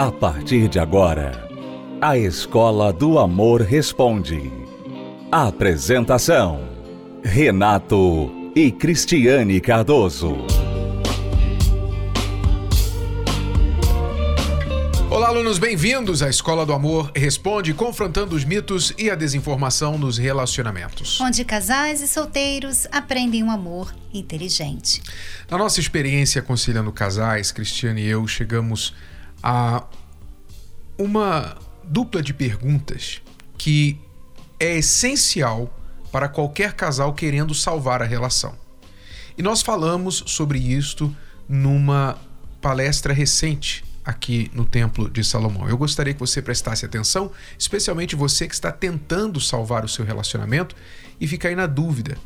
A partir de agora, a Escola do Amor Responde. Apresentação: Renato e Cristiane Cardoso. Olá, alunos, bem-vindos à Escola do Amor Responde, confrontando os mitos e a desinformação nos relacionamentos. Onde casais e solteiros aprendem um amor inteligente. Na nossa experiência aconselhando casais, Cristiane e eu chegamos a uma dupla de perguntas que é essencial para qualquer casal querendo salvar a relação. E nós falamos sobre isto numa palestra recente aqui no Templo de Salomão. Eu gostaria que você prestasse atenção, especialmente você que está tentando salvar o seu relacionamento e fica aí na dúvida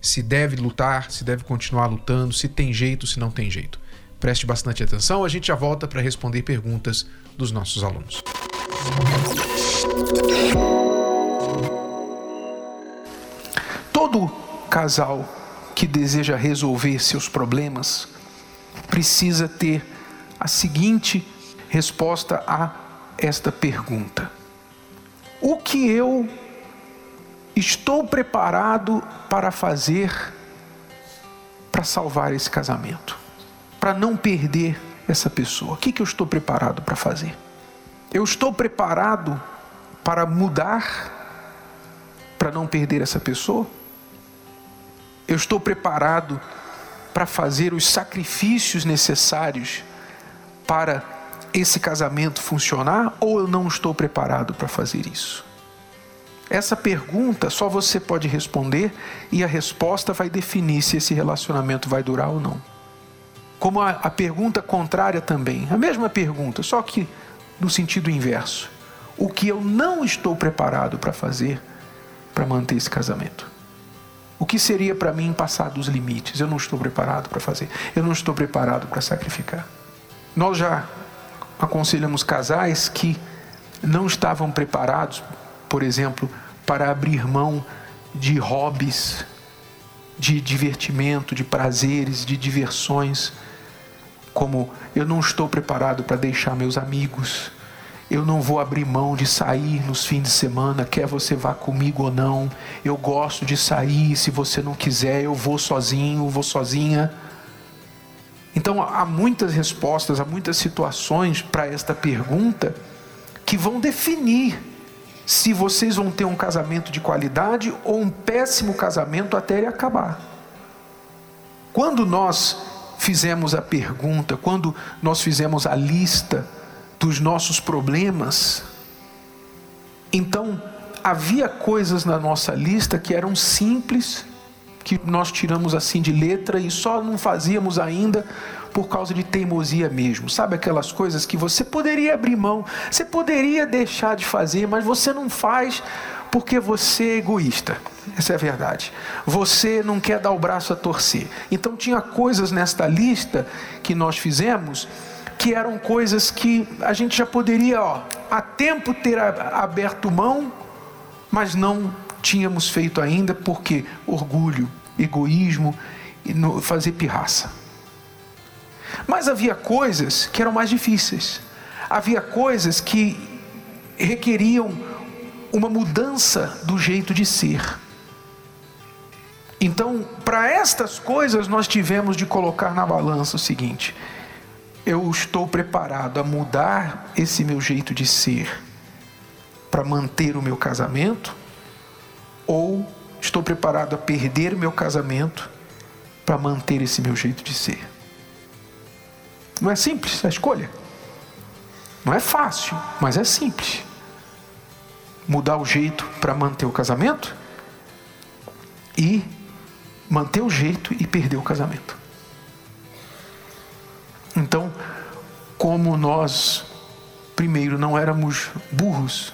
se deve lutar, se deve continuar lutando, se tem jeito, se não tem jeito. Preste bastante atenção, a gente já volta para responder perguntas dos nossos alunos. Todo casal que deseja resolver seus problemas precisa ter a seguinte resposta a esta pergunta: O que eu estou preparado para fazer para salvar esse casamento? Para não perder essa pessoa? O que, que eu estou preparado para fazer? Eu estou preparado para mudar, para não perder essa pessoa? Eu estou preparado para fazer os sacrifícios necessários para esse casamento funcionar ou eu não estou preparado para fazer isso? Essa pergunta só você pode responder e a resposta vai definir se esse relacionamento vai durar ou não como a, a pergunta contrária também, a mesma pergunta, só que no sentido inverso. O que eu não estou preparado para fazer para manter esse casamento? O que seria para mim passar dos limites? Eu não estou preparado para fazer. Eu não estou preparado para sacrificar. Nós já aconselhamos casais que não estavam preparados, por exemplo, para abrir mão de hobbies, de divertimento, de prazeres, de diversões como eu não estou preparado para deixar meus amigos, eu não vou abrir mão de sair nos fins de semana, quer você vá comigo ou não. Eu gosto de sair, se você não quiser, eu vou sozinho, vou sozinha. Então há muitas respostas, há muitas situações para esta pergunta que vão definir se vocês vão ter um casamento de qualidade ou um péssimo casamento até ele acabar. Quando nós fizemos a pergunta, quando nós fizemos a lista dos nossos problemas, então havia coisas na nossa lista que eram simples, que nós tiramos assim de letra e só não fazíamos ainda por causa de teimosia mesmo. Sabe aquelas coisas que você poderia abrir mão, você poderia deixar de fazer, mas você não faz porque você é egoísta. Essa é a verdade. Você não quer dar o braço a torcer. Então tinha coisas nesta lista que nós fizemos que eram coisas que a gente já poderia, ó, há tempo ter aberto mão, mas não tínhamos feito ainda porque orgulho, egoísmo e fazer pirraça. Mas havia coisas que eram mais difíceis. Havia coisas que requeriam uma mudança do jeito de ser. Então, para estas coisas, nós tivemos de colocar na balança o seguinte: eu estou preparado a mudar esse meu jeito de ser para manter o meu casamento? Ou estou preparado a perder o meu casamento para manter esse meu jeito de ser? Não é simples a escolha. Não é fácil, mas é simples mudar o jeito para manter o casamento e manter o jeito e perder o casamento. Então, como nós primeiro não éramos burros,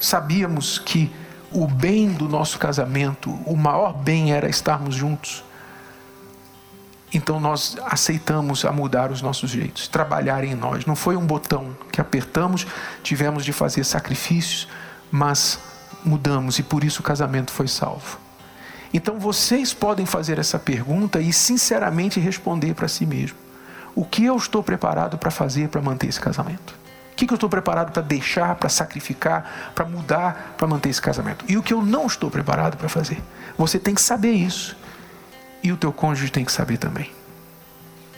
sabíamos que o bem do nosso casamento, o maior bem era estarmos juntos. Então nós aceitamos a mudar os nossos jeitos, trabalhar em nós. Não foi um botão que apertamos, tivemos de fazer sacrifícios, mas mudamos e por isso o casamento foi salvo. Então vocês podem fazer essa pergunta e sinceramente responder para si mesmo: o que eu estou preparado para fazer para manter esse casamento? O que, eu estou preparado para deixar, para sacrificar, para mudar, para manter esse casamento? E o que eu não estou preparado para fazer? Você tem que saber isso. E o teu cônjuge tem que saber também.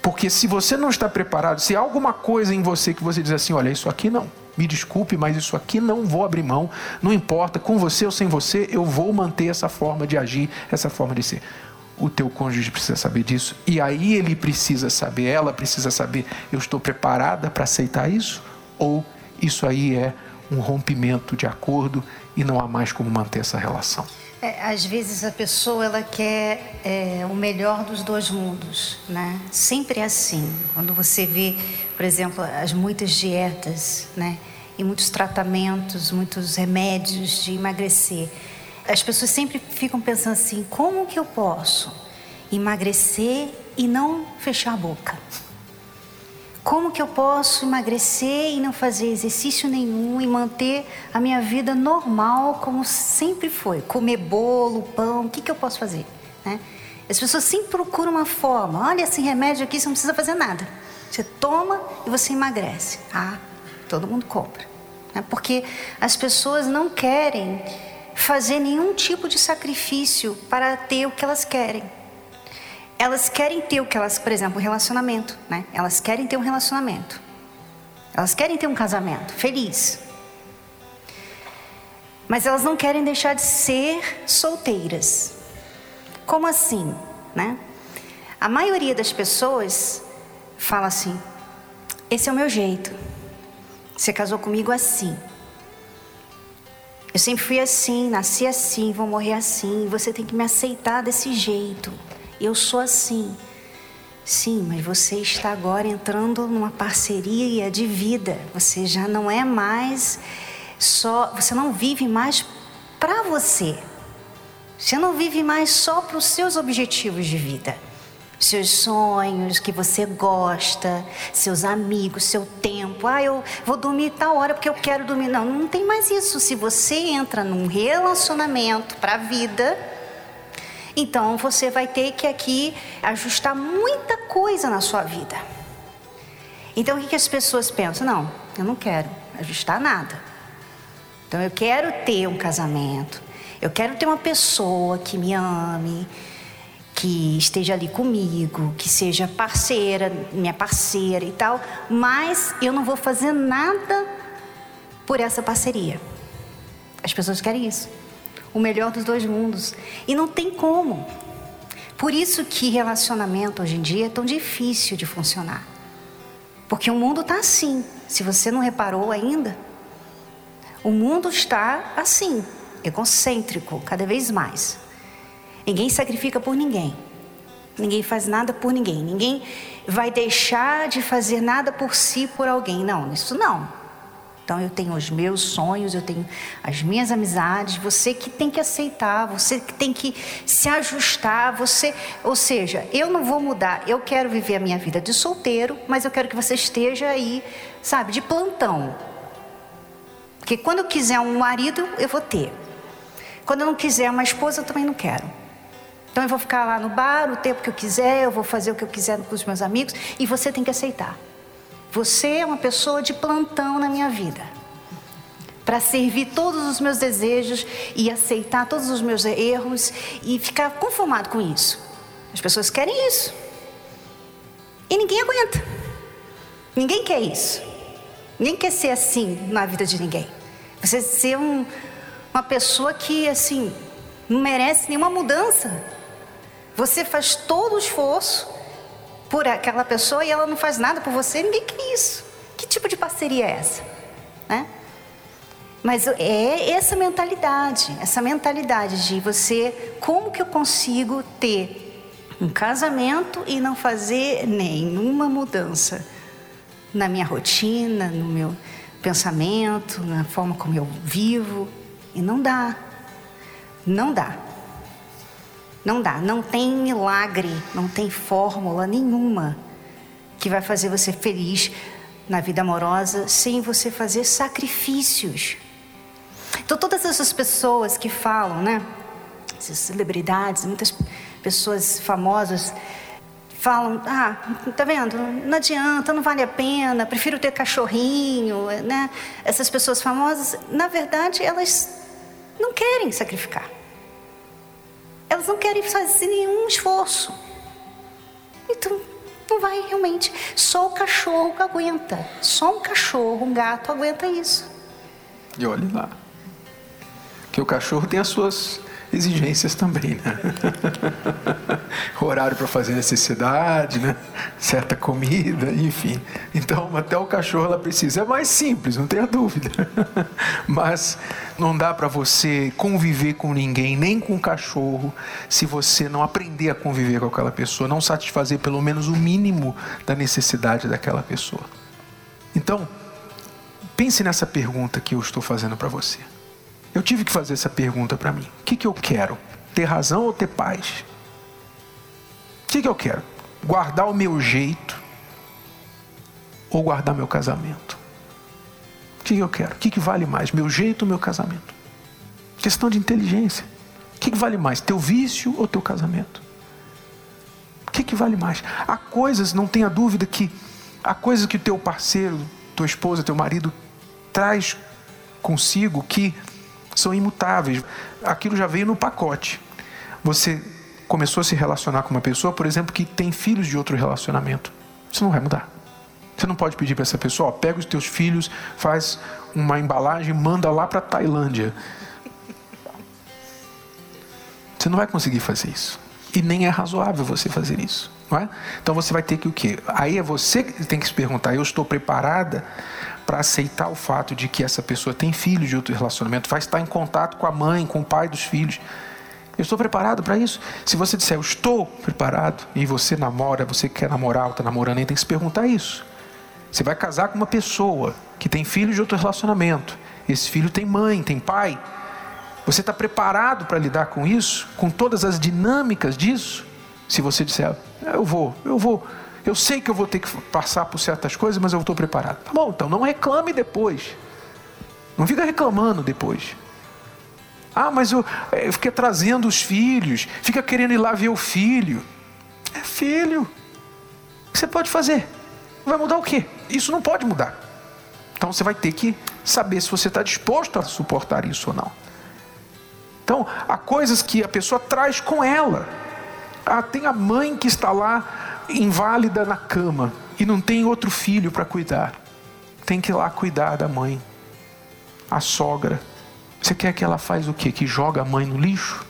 Porque se você não está preparado, se há alguma coisa em você que você diz assim, olha, isso aqui não, me desculpe, mas isso aqui não vou abrir mão, não importa, com você ou sem você, eu vou manter essa forma de agir, essa forma de ser. O teu cônjuge precisa saber disso, e aí ele precisa saber, ela precisa saber, eu estou preparada para aceitar isso? Ou isso aí é um rompimento de acordo e não há mais como manter essa relação? É, às vezes a pessoa ela quer é, o melhor dos dois mundos, né? Sempre é assim. Quando você vê, por exemplo, as muitas dietas, né? E muitos tratamentos, muitos remédios de emagrecer, as pessoas sempre ficam pensando assim: como que eu posso emagrecer e não fechar a boca? Como que eu posso emagrecer e não fazer exercício nenhum e manter a minha vida normal como sempre foi? Comer bolo, pão, o que, que eu posso fazer? Né? As pessoas sempre procuram uma forma. Olha, esse remédio aqui você não precisa fazer nada. Você toma e você emagrece. Ah, todo mundo compra. Né? Porque as pessoas não querem fazer nenhum tipo de sacrifício para ter o que elas querem elas querem ter o que elas, por exemplo, um relacionamento, né? Elas querem ter um relacionamento. Elas querem ter um casamento feliz. Mas elas não querem deixar de ser solteiras. Como assim, né? A maioria das pessoas fala assim: "Esse é o meu jeito. Você casou comigo assim. Eu sempre fui assim, nasci assim, vou morrer assim. Você tem que me aceitar desse jeito." Eu sou assim. Sim, mas você está agora entrando numa parceria de vida. Você já não é mais só, você não vive mais para você. Você não vive mais só para os seus objetivos de vida. Seus sonhos, que você gosta, seus amigos, seu tempo. Ah, eu vou dormir tal hora porque eu quero dormir. Não, não tem mais isso. Se você entra num relacionamento para a vida, então você vai ter que aqui ajustar muita coisa na sua vida. Então o que, que as pessoas pensam? Não, eu não quero ajustar nada. Então eu quero ter um casamento, eu quero ter uma pessoa que me ame, que esteja ali comigo, que seja parceira, minha parceira e tal, mas eu não vou fazer nada por essa parceria. As pessoas querem isso o melhor dos dois mundos. E não tem como. Por isso que relacionamento hoje em dia é tão difícil de funcionar. Porque o mundo está assim. Se você não reparou ainda, o mundo está assim, egocêntrico, cada vez mais. Ninguém sacrifica por ninguém. Ninguém faz nada por ninguém. Ninguém vai deixar de fazer nada por si, por alguém. Não, isso não. Então eu tenho os meus sonhos, eu tenho as minhas amizades, você que tem que aceitar, você que tem que se ajustar, você, ou seja, eu não vou mudar, eu quero viver a minha vida de solteiro, mas eu quero que você esteja aí, sabe, de plantão. Porque quando eu quiser um marido, eu vou ter. Quando eu não quiser uma esposa, eu também não quero. Então eu vou ficar lá no bar o tempo que eu quiser, eu vou fazer o que eu quiser com os meus amigos e você tem que aceitar. Você é uma pessoa de plantão na minha vida. Para servir todos os meus desejos e aceitar todos os meus erros e ficar conformado com isso. As pessoas querem isso. E ninguém aguenta. Ninguém quer isso. Ninguém quer ser assim na vida de ninguém. Você ser um, uma pessoa que, assim, não merece nenhuma mudança. Você faz todo o esforço por aquela pessoa e ela não faz nada por você, ninguém quer isso. Que tipo de parceria é essa? Né? Mas é essa mentalidade, essa mentalidade de você, como que eu consigo ter um casamento e não fazer nenhuma mudança na minha rotina, no meu pensamento, na forma como eu vivo? E não dá. Não dá. Não dá, não tem milagre, não tem fórmula nenhuma que vai fazer você feliz na vida amorosa sem você fazer sacrifícios. Então, todas essas pessoas que falam, né? Essas celebridades, muitas pessoas famosas falam: ah, tá vendo? Não adianta, não vale a pena, prefiro ter cachorrinho, né? Essas pessoas famosas, na verdade, elas não querem sacrificar. Elas não querem fazer nenhum esforço. Então, não vai realmente. Só o cachorro aguenta. Só um cachorro, um gato aguenta isso. E olhe lá. Que o cachorro tem as suas exigências também, né? Horário para fazer necessidade, né? Certa comida, enfim. Então, até o cachorro ela precisa. É mais simples, não tenha dúvida. Mas não dá para você conviver com ninguém, nem com o cachorro, se você não aprender a conviver com aquela pessoa, não satisfazer pelo menos o mínimo da necessidade daquela pessoa. Então, pense nessa pergunta que eu estou fazendo para você. Eu tive que fazer essa pergunta para mim. O que, que eu quero? Ter razão ou ter paz? O que, que eu quero? Guardar o meu jeito ou guardar meu casamento? O que, que eu quero? O que, que vale mais? Meu jeito ou meu casamento? Questão de inteligência. O que, que vale mais? Teu vício ou teu casamento? O que, que vale mais? Há coisas, não tenha dúvida que há coisas que teu parceiro, tua esposa, teu marido traz consigo que são imutáveis. Aquilo já veio no pacote. Você começou a se relacionar com uma pessoa, por exemplo, que tem filhos de outro relacionamento. Isso não vai mudar. Você não pode pedir para essa pessoa, ó, pega os teus filhos, faz uma embalagem, manda lá para Tailândia. Você não vai conseguir fazer isso. E nem é razoável você fazer isso. Não é? Então você vai ter que o quê? Aí é você que tem que se perguntar, eu estou preparada para aceitar o fato de que essa pessoa tem filhos de outro relacionamento, vai estar em contato com a mãe, com o pai dos filhos. Eu estou preparado para isso? Se você disser, eu estou preparado, e você namora, você quer namorar está namorando, aí tem que se perguntar isso. Você vai casar com uma pessoa que tem filhos de outro relacionamento. Esse filho tem mãe, tem pai. Você está preparado para lidar com isso? Com todas as dinâmicas disso? Se você disser, eu vou, eu vou eu sei que eu vou ter que passar por certas coisas, mas eu estou preparado. Tá bom, então não reclame depois. Não fica reclamando depois. Ah, mas eu, eu fiquei trazendo os filhos, fica querendo ir lá ver o filho. É filho. O que você pode fazer? Vai mudar o quê? Isso não pode mudar. Então você vai ter que saber se você está disposto a suportar isso ou não. Então, há coisas que a pessoa traz com ela. Ah, tem a mãe que está lá inválida na cama e não tem outro filho para cuidar, tem que ir lá cuidar da mãe. A sogra, você quer que ela faz o quê? Que joga a mãe no lixo?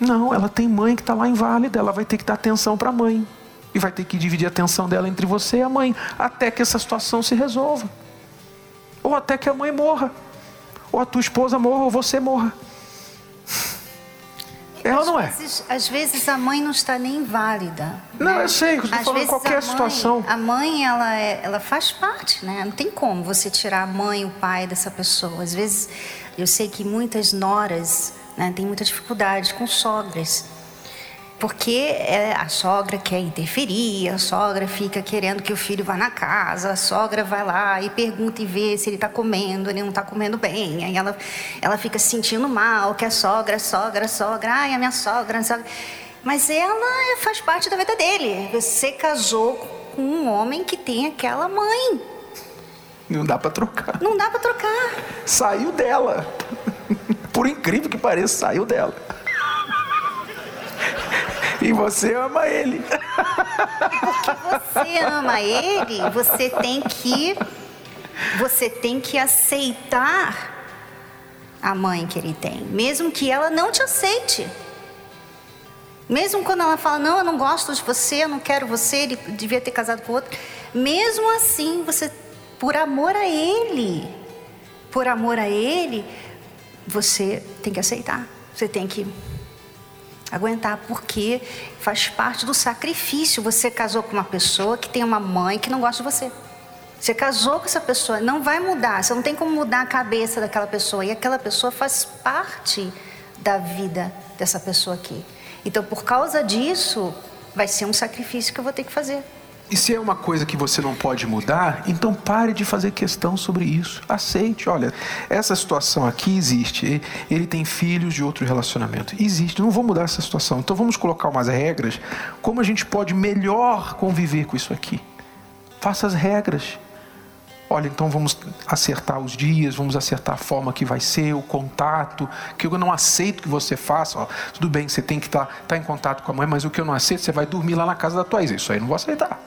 Não, ela tem mãe que está lá inválida, ela vai ter que dar atenção para a mãe. E vai ter que dividir a atenção dela entre você e a mãe, até que essa situação se resolva. Ou até que a mãe morra. Ou a tua esposa morra, ou você morra. É ou não é? Vezes, às vezes a mãe não está nem válida. Não, né? eu sei, eu estou falando qualquer a mãe, situação. A mãe, ela, é, ela faz parte, né? Não tem como você tirar a mãe, o pai dessa pessoa. Às vezes, eu sei que muitas noras né, têm muita dificuldade com sogras porque é, a sogra quer interferir, a sogra fica querendo que o filho vá na casa, a sogra vai lá e pergunta e vê se ele está comendo, ele não está comendo bem. Aí ela, ela fica se sentindo mal, que a sogra, a sogra, a sogra, ai, a minha sogra, a sogra. Mas ela faz parte da vida dele. Você casou com um homem que tem aquela mãe. Não dá para trocar. Não dá para trocar. Saiu dela. Por incrível que pareça, saiu dela. E você ama ele. Porque você ama ele, você tem que você tem que aceitar a mãe que ele tem, mesmo que ela não te aceite. Mesmo quando ela fala, não, eu não gosto de você, eu não quero você, ele devia ter casado com outro. Mesmo assim, você, por amor a ele, por amor a ele, você tem que aceitar. Você tem que aguentar, porque faz parte do sacrifício. Você casou com uma pessoa que tem uma mãe que não gosta de você. Você casou com essa pessoa, não vai mudar, você não tem como mudar a cabeça daquela pessoa. E aquela pessoa faz parte da vida dessa pessoa aqui. Então, por causa disso, vai ser um sacrifício que eu vou ter que fazer. E se é uma coisa que você não pode mudar, então pare de fazer questão sobre isso. Aceite, olha, essa situação aqui existe. Ele tem filhos de outro relacionamento. Existe, não vou mudar essa situação. Então vamos colocar umas regras. Como a gente pode melhor conviver com isso aqui? Faça as regras. Olha, então vamos acertar os dias, vamos acertar a forma que vai ser, o contato, que eu não aceito que você faça. Ó, tudo bem, você tem que estar tá, tá em contato com a mãe, mas o que eu não aceito, você vai dormir lá na casa da tua ex. Isso aí eu não vou aceitar.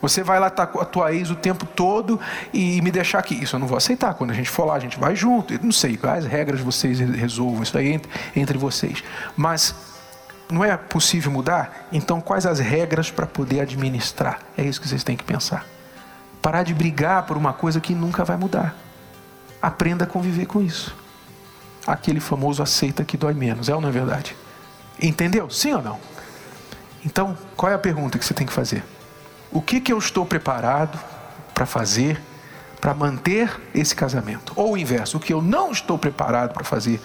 Você vai lá estar tá com a tua ex o tempo todo e me deixar aqui. Isso eu não vou aceitar. Quando a gente for lá, a gente vai junto. Eu não sei quais regras vocês resolvam. Isso aí entre, entre vocês. Mas não é possível mudar? Então, quais as regras para poder administrar? É isso que vocês têm que pensar. Parar de brigar por uma coisa que nunca vai mudar. Aprenda a conviver com isso. Aquele famoso aceita que dói menos. É ou não é verdade? Entendeu? Sim ou não? Então, qual é a pergunta que você tem que fazer? O que, que eu estou preparado para fazer para manter esse casamento? Ou o inverso, o que eu não estou preparado para fazer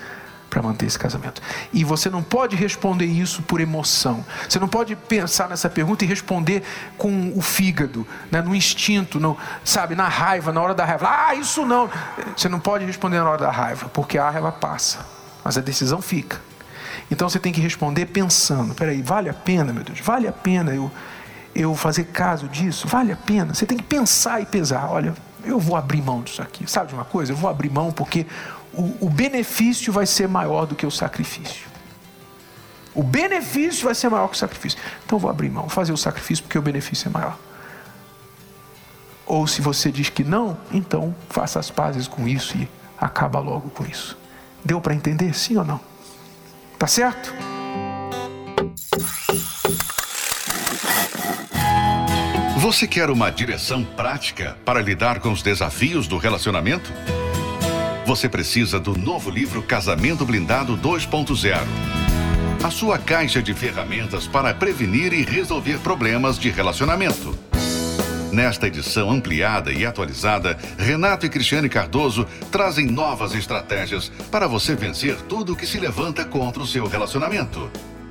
para manter esse casamento? E você não pode responder isso por emoção. Você não pode pensar nessa pergunta e responder com o fígado, né, no instinto, no, sabe, na raiva, na hora da raiva. Ah, isso não. Você não pode responder na hora da raiva, porque a raiva passa, mas a decisão fica. Então você tem que responder pensando: peraí, vale a pena, meu Deus, vale a pena eu eu fazer caso disso? Vale a pena? Você tem que pensar e pesar. Olha, eu vou abrir mão disso aqui. Sabe de uma coisa? Eu vou abrir mão porque o, o benefício vai ser maior do que o sacrifício. O benefício vai ser maior que o sacrifício. Então eu vou abrir mão, fazer o sacrifício porque o benefício é maior. Ou se você diz que não, então faça as pazes com isso e acaba logo com isso. Deu para entender, sim ou não? Tá certo? Você quer uma direção prática para lidar com os desafios do relacionamento? Você precisa do novo livro Casamento Blindado 2.0. A sua caixa de ferramentas para prevenir e resolver problemas de relacionamento. Nesta edição ampliada e atualizada, Renato e Cristiane Cardoso trazem novas estratégias para você vencer tudo que se levanta contra o seu relacionamento.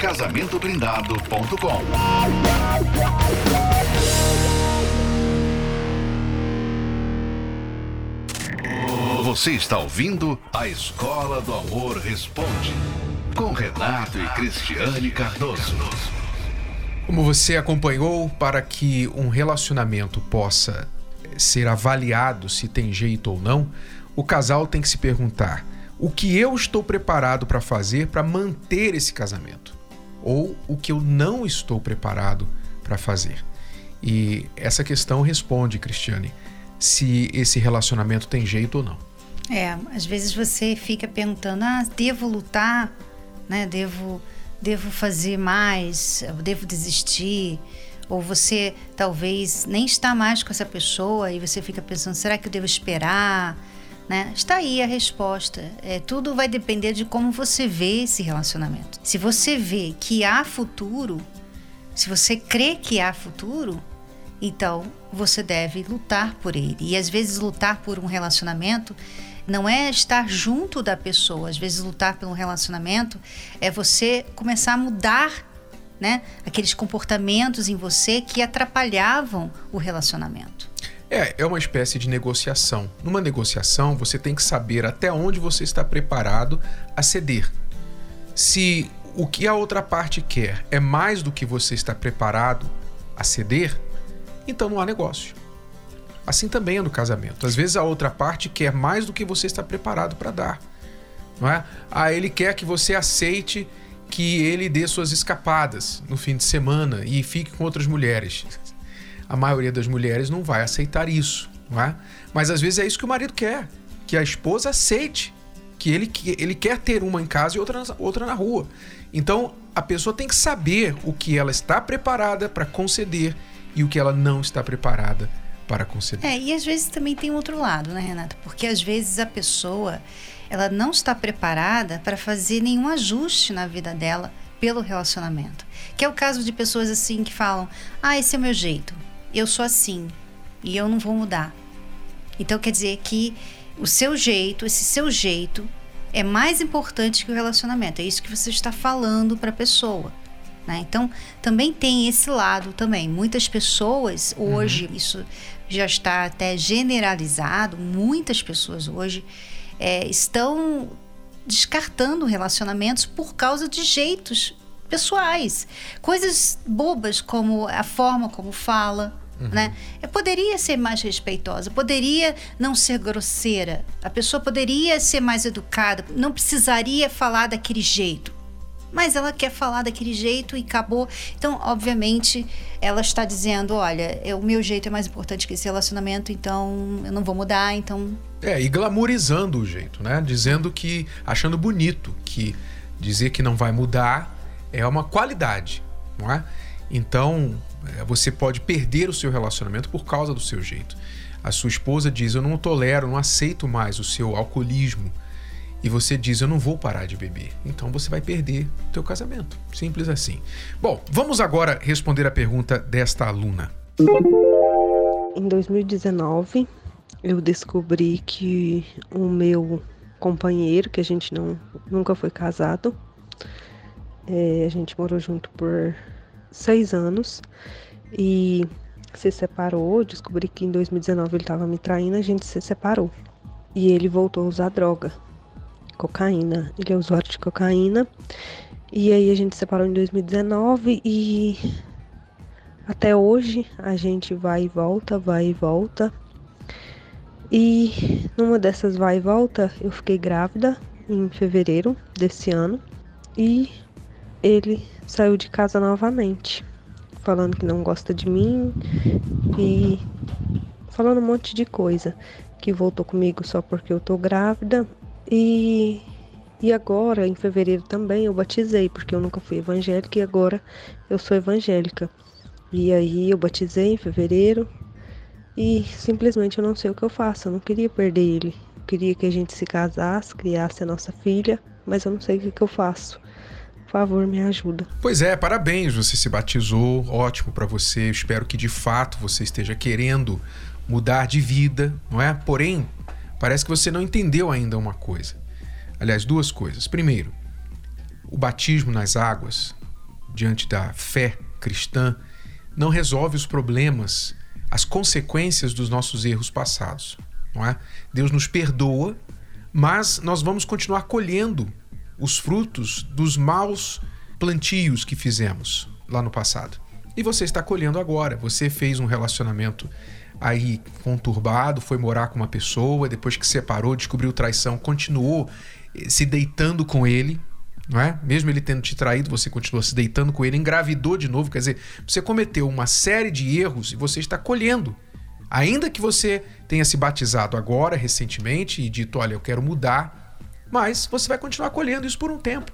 Casamentoblindado.com. Você está ouvindo a Escola do Amor Responde, com Renato e Cristiane Cardoso. Como você acompanhou, para que um relacionamento possa ser avaliado se tem jeito ou não, o casal tem que se perguntar: o que eu estou preparado para fazer para manter esse casamento? Ou o que eu não estou preparado para fazer? E essa questão responde, Cristiane, se esse relacionamento tem jeito ou não. É, às vezes você fica perguntando: ah, devo lutar, né? Devo, devo fazer mais, devo desistir. Ou você talvez nem está mais com essa pessoa e você fica pensando: será que eu devo esperar? Né? Está aí a resposta. É, tudo vai depender de como você vê esse relacionamento. Se você vê que há futuro, se você crê que há futuro, então você deve lutar por ele. E às vezes lutar por um relacionamento não é estar junto da pessoa. Às vezes, lutar pelo relacionamento é você começar a mudar né, aqueles comportamentos em você que atrapalhavam o relacionamento. É, é uma espécie de negociação. Numa negociação, você tem que saber até onde você está preparado a ceder. Se o que a outra parte quer é mais do que você está preparado a ceder, então não há negócio. Assim também é no casamento. Às vezes a outra parte quer mais do que você está preparado para dar. Não é? Ah, ele quer que você aceite que ele dê suas escapadas no fim de semana e fique com outras mulheres. A maioria das mulheres não vai aceitar isso, não é? Mas às vezes é isso que o marido quer, que a esposa aceite que ele, que ele quer ter uma em casa e outra, outra na rua. Então a pessoa tem que saber o que ela está preparada para conceder e o que ela não está preparada para conceder. É, e às vezes também tem outro lado, né, Renato? Porque às vezes a pessoa ela não está preparada para fazer nenhum ajuste na vida dela pelo relacionamento. Que é o caso de pessoas assim que falam: "Ah, esse é o meu jeito. Eu sou assim e eu não vou mudar". Então quer dizer que o seu jeito, esse seu jeito é mais importante que o relacionamento. É isso que você está falando para a pessoa. Né? Então, também tem esse lado também. Muitas pessoas hoje, uhum. isso já está até generalizado, muitas pessoas hoje é, estão descartando relacionamentos por causa de jeitos pessoais. Coisas bobas como a forma como fala, Uhum. Né? Eu poderia ser mais respeitosa, poderia não ser grosseira, a pessoa poderia ser mais educada, não precisaria falar daquele jeito. Mas ela quer falar daquele jeito e acabou. Então, obviamente, ela está dizendo: olha, o meu jeito é mais importante que esse relacionamento, então eu não vou mudar, então. É, e glamorizando o jeito, né? Dizendo que. achando bonito que dizer que não vai mudar é uma qualidade, não é? Então, é, você pode perder o seu relacionamento por causa do seu jeito. A sua esposa diz: Eu não tolero, não aceito mais o seu alcoolismo. E você diz: Eu não vou parar de beber. Então você vai perder o teu casamento. Simples assim. Bom, vamos agora responder a pergunta desta aluna. Em 2019, eu descobri que o meu companheiro, que a gente não, nunca foi casado, é, a gente morou junto por seis anos e se separou. Descobri que em 2019 ele estava me traindo, a gente se separou. E ele voltou a usar droga, cocaína. Ele é usuário de cocaína. E aí a gente se separou em 2019 e até hoje a gente vai e volta, vai e volta. E numa dessas vai e volta, eu fiquei grávida em fevereiro desse ano e ele saiu de casa novamente, falando que não gosta de mim e falando um monte de coisa, que voltou comigo só porque eu tô grávida e e agora em fevereiro também eu batizei, porque eu nunca fui evangélica e agora eu sou evangélica. E aí eu batizei em fevereiro e simplesmente eu não sei o que eu faço, eu não queria perder ele. Eu queria que a gente se casasse, criasse a nossa filha, mas eu não sei o que, que eu faço. Por favor, me ajuda. Pois é, parabéns, você se batizou, ótimo para você. Eu espero que de fato você esteja querendo mudar de vida, não é? Porém, parece que você não entendeu ainda uma coisa. Aliás, duas coisas. Primeiro, o batismo nas águas, diante da fé cristã, não resolve os problemas, as consequências dos nossos erros passados, não é? Deus nos perdoa, mas nós vamos continuar colhendo os frutos dos maus plantios que fizemos lá no passado. E você está colhendo agora. Você fez um relacionamento aí conturbado, foi morar com uma pessoa, depois que separou, descobriu traição, continuou eh, se deitando com ele, não é? Mesmo ele tendo te traído, você continuou se deitando com ele, engravidou de novo, quer dizer, você cometeu uma série de erros e você está colhendo. Ainda que você tenha se batizado agora, recentemente, e dito, olha, eu quero mudar, mas você vai continuar colhendo isso por um tempo.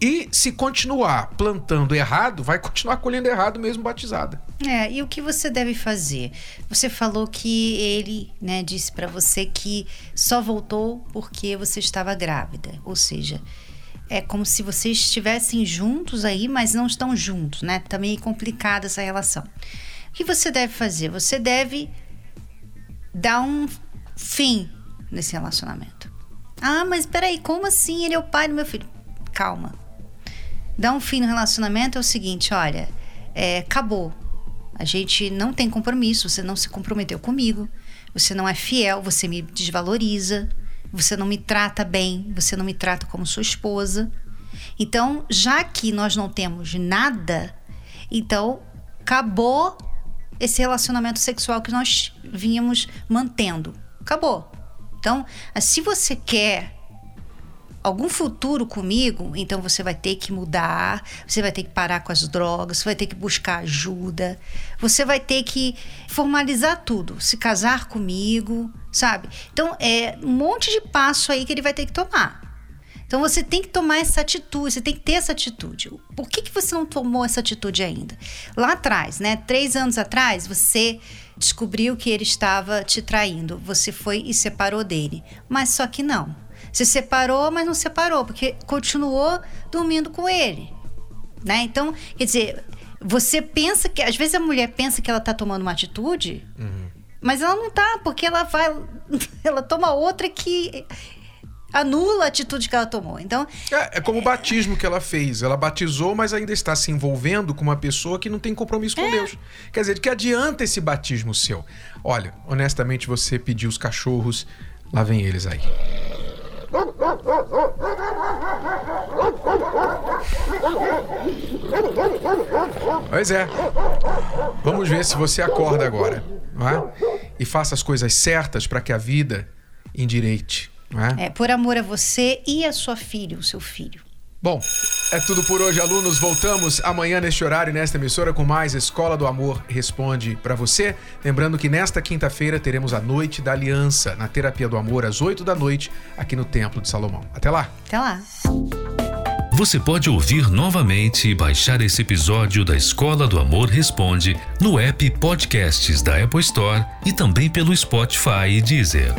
E se continuar plantando errado, vai continuar colhendo errado mesmo batizada. É, e o que você deve fazer? Você falou que ele, né, disse para você que só voltou porque você estava grávida, ou seja, é como se vocês estivessem juntos aí, mas não estão juntos, né? Tá meio complicada essa relação. O que você deve fazer? Você deve dar um fim nesse relacionamento. Ah, mas peraí, como assim? Ele é o pai do meu filho. Calma. Dar um fim no relacionamento é o seguinte: olha, é, acabou. A gente não tem compromisso, você não se comprometeu comigo, você não é fiel, você me desvaloriza, você não me trata bem, você não me trata como sua esposa. Então, já que nós não temos nada, então acabou esse relacionamento sexual que nós vínhamos mantendo. Acabou. Então, se você quer algum futuro comigo, então você vai ter que mudar, você vai ter que parar com as drogas, você vai ter que buscar ajuda, você vai ter que formalizar tudo, se casar comigo, sabe? Então é um monte de passo aí que ele vai ter que tomar. Então você tem que tomar essa atitude, você tem que ter essa atitude. Por que, que você não tomou essa atitude ainda? Lá atrás, né? Três anos atrás, você descobriu que ele estava te traindo. Você foi e separou dele. Mas só que não. Se separou, mas não separou, porque continuou dormindo com ele. Né? Então, quer dizer, você pensa que. Às vezes a mulher pensa que ela está tomando uma atitude, uhum. mas ela não está, porque ela vai. Ela toma outra que anula a atitude que ela tomou. Então, é, é, como o batismo que ela fez. Ela batizou, mas ainda está se envolvendo com uma pessoa que não tem compromisso com é. Deus. Quer dizer, que adianta esse batismo seu? Olha, honestamente, você pediu os cachorros, lá vem eles aí. Pois é. Vamos ver se você acorda agora, é? E faça as coisas certas para que a vida endireite. É? é, por amor a você e a sua filha, o seu filho. Bom, é tudo por hoje, alunos. Voltamos amanhã neste horário, nesta emissora, com mais Escola do Amor Responde para você. Lembrando que nesta quinta-feira teremos a Noite da Aliança, na Terapia do Amor, às 8 da noite, aqui no Templo de Salomão. Até lá. Até lá. Você pode ouvir novamente e baixar esse episódio da Escola do Amor Responde no app Podcasts da Apple Store e também pelo Spotify e Deezer.